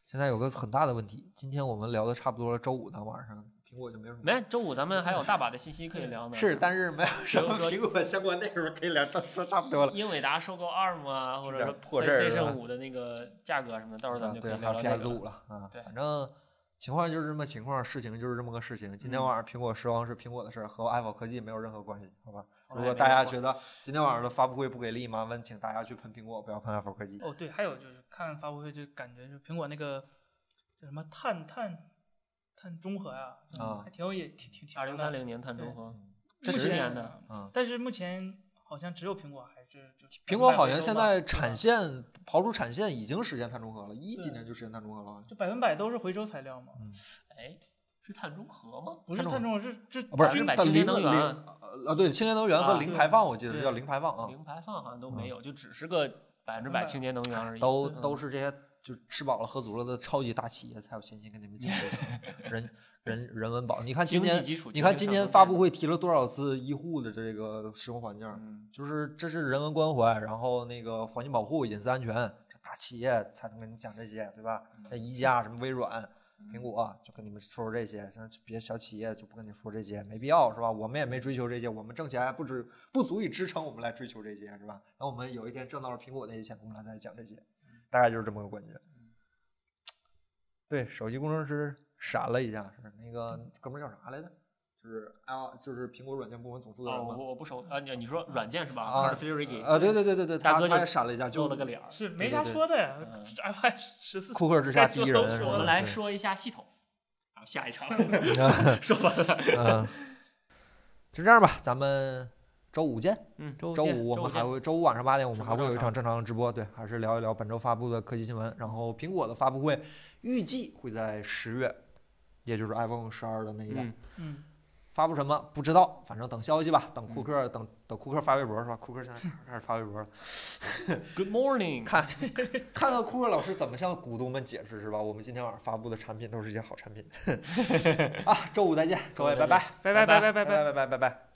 现在有个很大的问题，今天我们聊的差不多了，周五的晚上苹果就没有什么。没，周五咱们还有大把的信息可以聊呢。是，但是没有什么苹果相关内容可以聊，到说差不多了。英伟达收购 ARM 啊，或者说破事儿是吧 PlayStation 五的那个价格什么的，到时候咱啊，们就可对，以还有聊聊这 PS 五了啊，对反正情况就是这么情况，事情就是这么个事情。今天嗯晚上苹果失望是苹果的事儿，和 Apple 科技没有任何关系，好吧？如果大家觉得今天晚上的发布会不给力，麻烦请大家去喷苹果，不要喷 Apple 科技。哦，对，还有就是看发布会就感觉就苹果那个叫什么碳碳碳中和呀，啊还挺有也挺挺挺二零三零年碳中和，这十前年的，嗯，但是目前好像只有苹果还是就苹果好像现在产线刨除产线已经实现碳中和了，一几年就实现碳中和了。就百分百都是回收材料嘛，哎，是碳中和吗？不是碳中碳中和是是啊，不是均百清洁能源呃啊，对，清洁能源和啊零排放，我记得是叫零排放啊，零排放好像都嗯没有，就只是个百分之百清洁能源而已。都嗯都是这些就吃饱了喝足了的超级大企业才有闲心跟你们讲这些 人人人文保。你看今年你看今年发布会提了多少次医护的这个使用环境，嗯，就是这是人文关怀，然后那个环境保护、隐私安全，这大企业才能跟你讲这些，对吧？嗯像宜家、什么微软、苹果就跟你们说说这些，像别小企业就不跟你说这些，没必要，是吧？我们也没追求这些，我们挣钱还不止不足以支撑我们来追求这些，是吧？等我们有一天挣到了苹果那些钱，我们来再讲这些，大概就是这么个感觉。对，手机工程师闪了一下，是那个哥们儿叫啥来着？就是啊，就是苹果软件部门总负责哦，人吗？我我不熟啊，你你说软件是吧啊 f i r 啊，对对对对对，他他大哥就也闪了一下，就露了个脸儿。是没啥说的呀嗯，iPad 十四库克之下第一人我们来说一下系统，然后下一场嗯 说完了。嗯，就这样吧，咱们周五见。嗯，周见五我们还会周五晚上八点，我们还会有一场正常的直播，对，还是聊一聊本周发布的科技新闻。然后苹果的发布会预计会在十月也就是 iPhone 十二的那一代。嗯嗯，发布什么不知道，反正等消息吧，等嗯库克、等等库克发微博是吧？库克现在 开始发微博了，Good morning，看看看库克老师怎么向股东们解释是吧？我们今天晚上发布的产品都是一些好产品 啊！周五再见，各位，拜拜拜拜拜拜拜拜拜拜。